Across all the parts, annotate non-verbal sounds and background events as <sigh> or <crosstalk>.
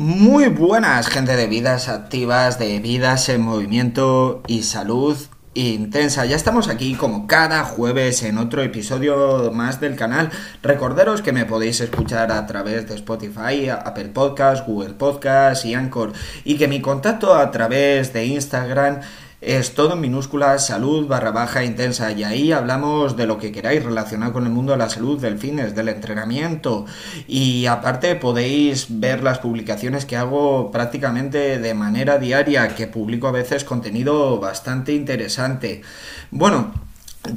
Muy buenas, gente de vidas activas, de vidas en movimiento y salud intensa. Ya estamos aquí como cada jueves en otro episodio más del canal. Recordaros que me podéis escuchar a través de Spotify, Apple Podcast, Google Podcast y Anchor y que mi contacto a través de Instagram es todo en minúsculas, salud barra baja intensa y ahí hablamos de lo que queráis relacionado con el mundo de la salud, del fitness, del entrenamiento y aparte podéis ver las publicaciones que hago prácticamente de manera diaria, que publico a veces contenido bastante interesante. Bueno,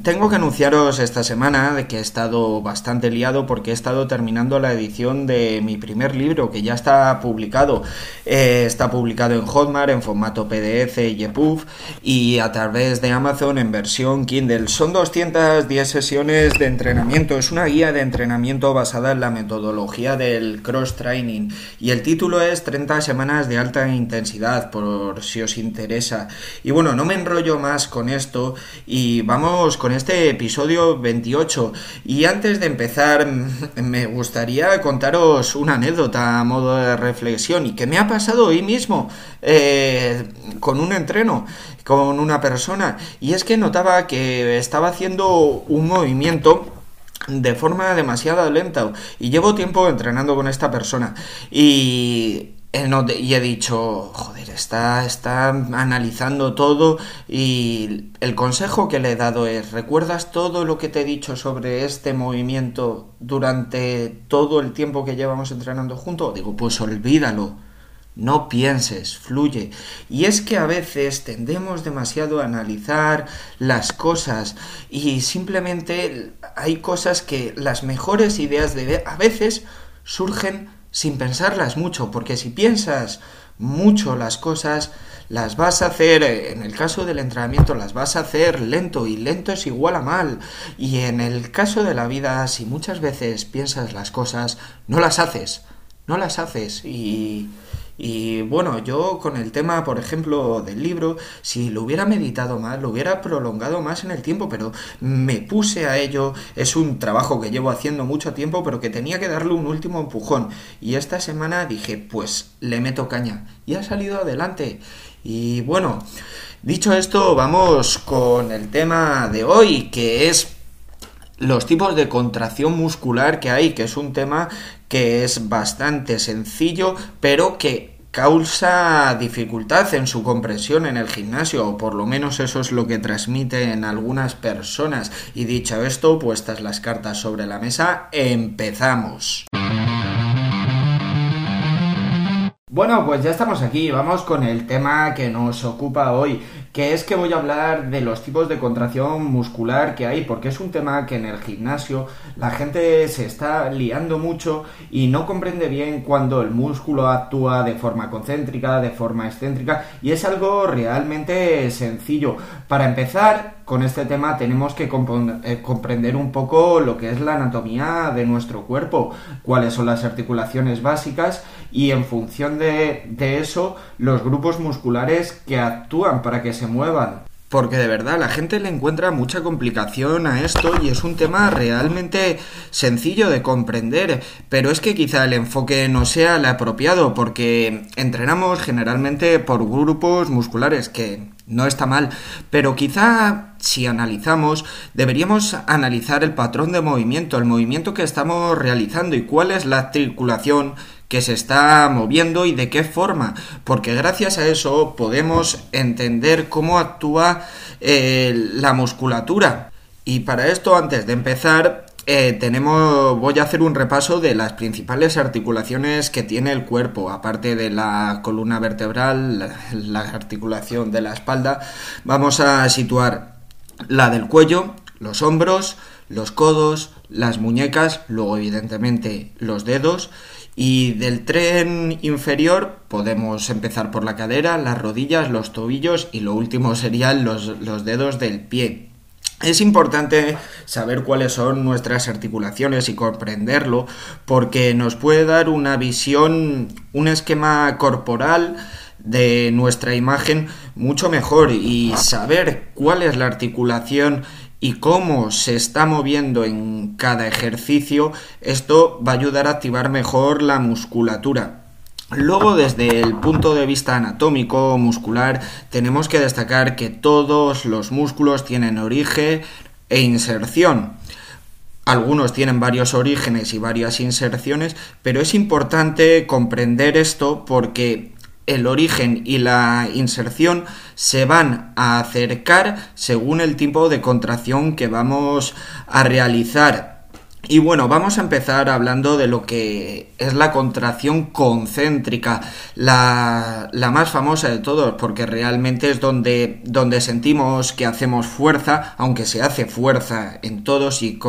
tengo que anunciaros esta semana de que he estado bastante liado porque he estado terminando la edición de mi primer libro que ya está publicado. Eh, está publicado en Hotmart en formato PDF y EPUB y a través de Amazon en versión Kindle. Son 210 sesiones de entrenamiento. Es una guía de entrenamiento basada en la metodología del cross training y el título es 30 semanas de alta intensidad por si os interesa. Y bueno, no me enrollo más con esto y vamos con este episodio 28 y antes de empezar <laughs> me gustaría contaros una anécdota a modo de reflexión y que me ha pasado hoy mismo eh, con un entreno con una persona. Y es que notaba que estaba haciendo un movimiento de forma demasiado lenta y llevo tiempo entrenando con esta persona. Y y he dicho, joder, está, está analizando todo y el consejo que le he dado es, ¿recuerdas todo lo que te he dicho sobre este movimiento durante todo el tiempo que llevamos entrenando juntos? Digo, pues olvídalo, no pienses, fluye. Y es que a veces tendemos demasiado a analizar las cosas y simplemente hay cosas que las mejores ideas de a veces surgen sin pensarlas mucho, porque si piensas mucho las cosas, las vas a hacer, eh, en el caso del entrenamiento, las vas a hacer lento y lento es igual a mal. Y en el caso de la vida, si muchas veces piensas las cosas, no las haces, no las haces y y bueno, yo con el tema, por ejemplo, del libro, si lo hubiera meditado más, lo hubiera prolongado más en el tiempo, pero me puse a ello. Es un trabajo que llevo haciendo mucho tiempo, pero que tenía que darle un último empujón. Y esta semana dije, pues le meto caña. Y ha salido adelante. Y bueno, dicho esto, vamos con el tema de hoy, que es los tipos de contracción muscular que hay, que es un tema que es bastante sencillo, pero que causa dificultad en su comprensión en el gimnasio, o por lo menos eso es lo que transmiten algunas personas. Y dicho esto, puestas las cartas sobre la mesa, empezamos. Bueno, pues ya estamos aquí, vamos con el tema que nos ocupa hoy, que es que voy a hablar de los tipos de contracción muscular que hay, porque es un tema que en el gimnasio la gente se está liando mucho y no comprende bien cuando el músculo actúa de forma concéntrica, de forma excéntrica, y es algo realmente sencillo. Para empezar, con este tema tenemos que eh, comprender un poco lo que es la anatomía de nuestro cuerpo, cuáles son las articulaciones básicas y en función de, de eso los grupos musculares que actúan para que se muevan. Porque de verdad la gente le encuentra mucha complicación a esto y es un tema realmente sencillo de comprender, pero es que quizá el enfoque no sea el apropiado porque entrenamos generalmente por grupos musculares que no está mal, pero quizá si analizamos deberíamos analizar el patrón de movimiento, el movimiento que estamos realizando y cuál es la articulación que se está moviendo y de qué forma, porque gracias a eso podemos entender cómo actúa eh, la musculatura. Y para esto, antes de empezar, eh, tenemos, voy a hacer un repaso de las principales articulaciones que tiene el cuerpo, aparte de la columna vertebral, la, la articulación de la espalda, vamos a situar la del cuello, los hombros, los codos, las muñecas, luego evidentemente los dedos y del tren inferior podemos empezar por la cadera, las rodillas, los tobillos y lo último serían los, dedos del pie. Es importante saber cuáles son nuestras articulaciones y comprenderlo porque nos puede dar una visión, un esquema corporal de nuestra imagen mucho mejor y saber cuál es la articulación y cómo se está moviendo en cada ejercicio, esto va a ayudar a activar mejor la musculatura. Luego, desde el punto de vista anatómico, muscular, tenemos que destacar que todos los músculos tienen origen e inserción. Algunos tienen varios orígenes y varias inserciones, pero es importante comprender esto porque el origen y la inserción se van a acercar según el tipo de contracción que vamos a realizar. Y bueno, vamos a empezar hablando de lo que es la contracción concéntrica, la, más famosa de todos, porque realmente es donde, donde sentimos que hacemos fuerza, aunque se hace fuerza en todos y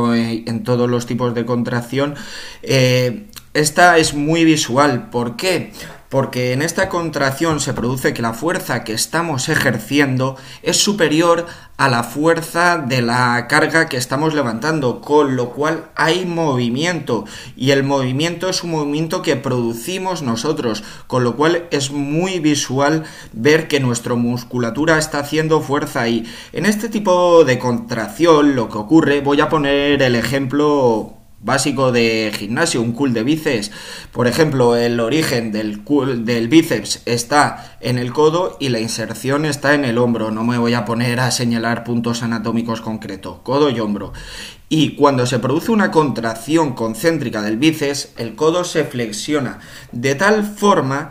en todos los tipos de contracción. Eh, esta es muy visual. ¿Por qué? Porque en esta contracción se produce que la fuerza que estamos ejerciendo es superior a la fuerza de la carga que estamos levantando, con lo cual hay movimiento y el movimiento es un movimiento que producimos nosotros, con lo cual es muy visual ver que nuestra musculatura está haciendo fuerza. Y en este tipo de contracción lo que ocurre, voy a poner el ejemplo básico de gimnasio, un cool de bíceps. Por ejemplo, el origen del, del bíceps está en el codo y la inserción está en el hombro. No me voy a poner a señalar puntos anatómicos concretos, codo y hombro. Y cuando se produce una contracción concéntrica del bíceps, el codo se flexiona de tal forma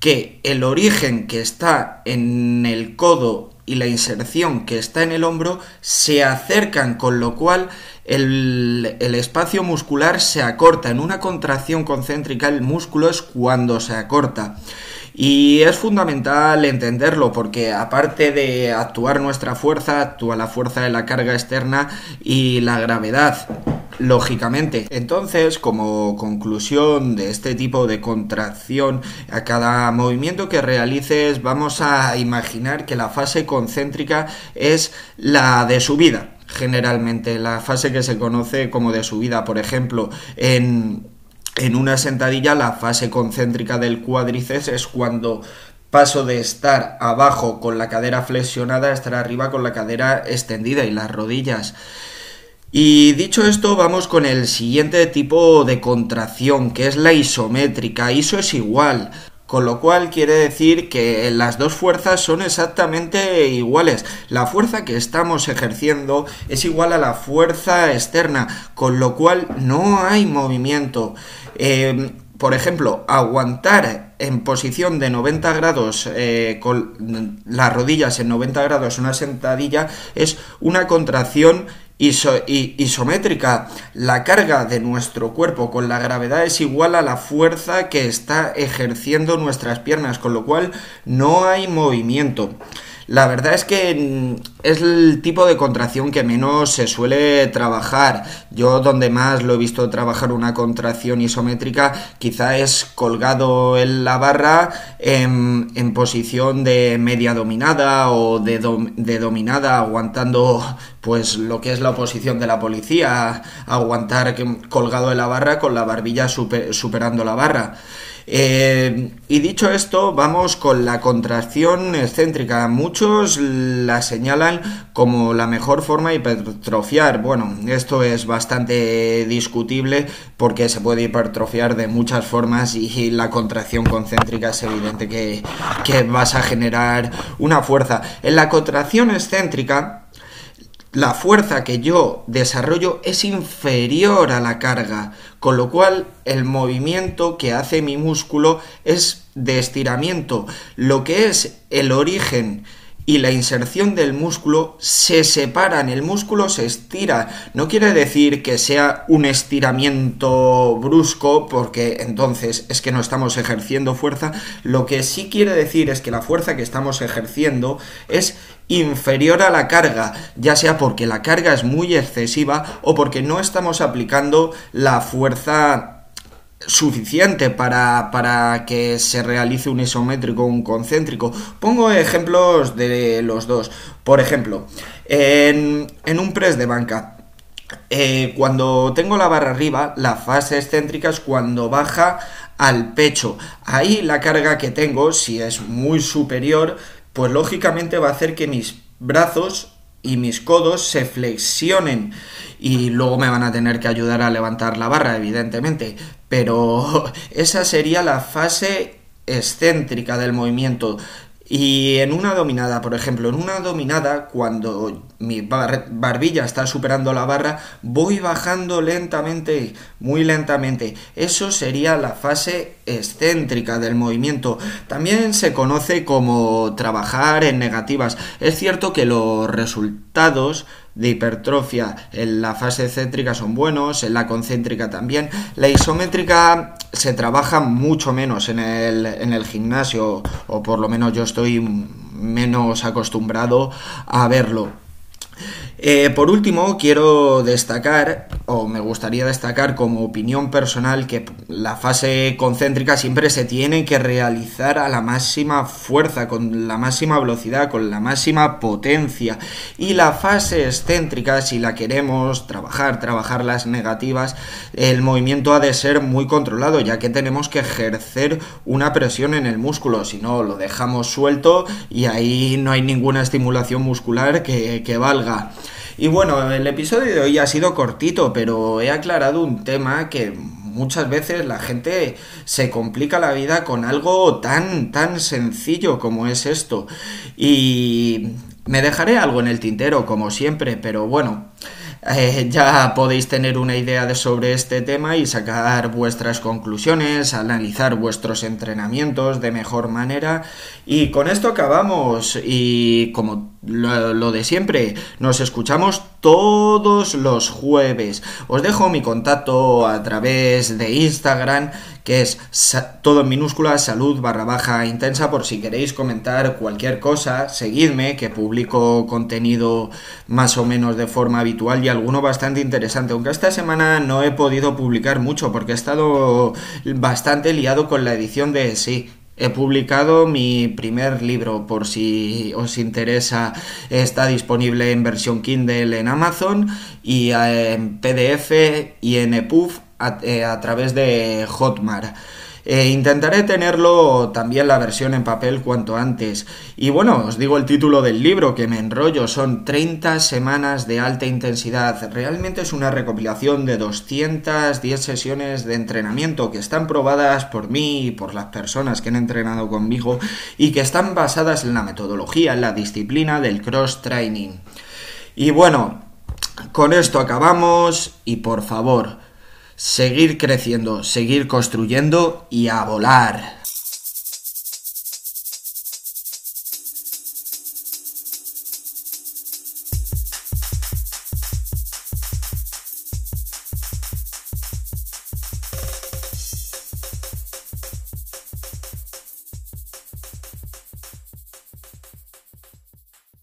que el origen que está en el codo y la inserción que está en el hombro se acercan, con lo cual el, espacio muscular se acorta. En una contracción concéntrica el músculo es cuando se acorta. Y es fundamental entenderlo porque aparte de actuar nuestra fuerza, actúa la fuerza de la carga externa y la gravedad lógicamente. Entonces, como conclusión de este tipo de contracción, a cada movimiento que realices vamos a imaginar que la fase concéntrica es la de subida. Generalmente, la fase que se conoce como de subida, por ejemplo, en, en una sentadilla, la fase concéntrica del cuádriceps es cuando paso de estar abajo con la cadera flexionada a estar arriba con la cadera extendida y las rodillas. Y dicho esto, vamos con el siguiente tipo de contracción, que es la isométrica. Iso es igual. Con lo cual quiere decir que las dos fuerzas son exactamente iguales. La fuerza que estamos ejerciendo es igual a la fuerza externa, con lo cual no hay movimiento. Em, por ejemplo, aguantar en posición de 90 grados eh, con las rodillas en 90 grados una sentadilla es una contracción isométrica. La carga de nuestro cuerpo con la gravedad es igual a la fuerza que está ejerciendo nuestras piernas, con lo cual no hay movimiento. La verdad es que mm, es el tipo de contracción que menos se suele trabajar. Yo donde más lo he visto trabajar una contracción isométrica quizá es colgado en la barra en, posición de media dominada o de, de, dominada aguantando pues lo que es la oposición de la policía, aguantar colgado en la barra con la barbilla superando la barra. Eh, y dicho esto, vamos con la contracción excéntrica. Muchos la señalan como la mejor forma de hipertrofiar. Bueno, esto es bastante discutible porque se puede hipertrofiar de muchas formas y la contracción concéntrica es evidente que, que vas a generar una fuerza. En la contracción excéntrica, la fuerza que yo desarrollo es inferior a la carga, con lo cual el movimiento que hace mi músculo es de estiramiento. Lo que es el origen y la inserción del músculo se separan, el músculo se estira. No quiere decir que sea un estiramiento brusco, porque entonces es que no estamos ejerciendo fuerza. Lo que sí quiere decir es que la fuerza que estamos ejerciendo es inferior a la carga, ya sea porque la carga es muy excesiva o porque no estamos aplicando la fuerza suficiente para, para, que se realice un isométrico un concéntrico. Pongo ejemplos de los dos. Por ejemplo, en, un press de banca, eh, cuando tengo la barra arriba, la fase excéntrica es cuando baja al pecho. Ahí la carga que tengo, si es muy superior, pues lógicamente va a hacer que mis brazos y mis codos se flexionen y luego me van a tener que ayudar a levantar la barra, evidentemente. Pero <laughs> esa sería la fase excéntrica del movimiento. Y en una dominada, por ejemplo, en una dominada, cuando mi barbilla está superando la barra, voy bajando lentamente, muy lentamente. Eso sería la fase excéntrica del movimiento. También se conoce como trabajar en negativas. Es cierto que los resultados de hipertrofia en la fase excéntrica son buenos, en la concéntrica también. La isométrica se trabaja mucho menos en el, en el gimnasio, o por lo menos yo estoy menos acostumbrado a verlo. Eh, por último, quiero destacar, o me gustaría destacar como opinión personal, que la fase concéntrica siempre se tiene que realizar a la máxima fuerza, con la máxima velocidad, con la máxima potencia. Y la fase excéntrica, si la queremos trabajar, trabajar las negativas, el movimiento ha de ser muy controlado, ya que tenemos que ejercer una presión en el músculo, si no lo dejamos suelto y ahí no hay ninguna estimulación muscular que, que valga. Y bueno, el episodio de hoy ha sido cortito, pero he aclarado un tema que muchas veces la gente se complica la vida con algo tan, tan sencillo como es esto. Y me dejaré algo en el tintero, como siempre, pero bueno. Eh, ya podéis tener una idea de sobre este tema y sacar vuestras conclusiones, analizar vuestros entrenamientos de mejor manera. Y con esto acabamos y como lo, de siempre, nos escuchamos todos los jueves. Os dejo mi contacto a través de Instagram, que es todo en minúscula, salud barra baja intensa, por si queréis comentar cualquier cosa, seguidme, que publico contenido más o menos de forma habitual y alguno bastante interesante, aunque esta semana no he podido publicar mucho porque he estado bastante liado con la edición de sí He publicado mi primer libro, por si os interesa, está disponible en versión Kindle en Amazon y eh, en PDF y en EPUB a, eh, a través de Hotmart. Eh, intentaré tenerlo también la versión en papel cuanto antes. Y bueno, os digo el título del libro, que me enrollo, son 30 semanas de alta intensidad. Realmente es una recopilación de 210 sesiones de entrenamiento que están probadas por mí y por las personas que han entrenado conmigo y que están basadas en la metodología, en la disciplina del cross training. Y bueno, con esto acabamos y por favor, seguir creciendo, seguir construyendo y a volar.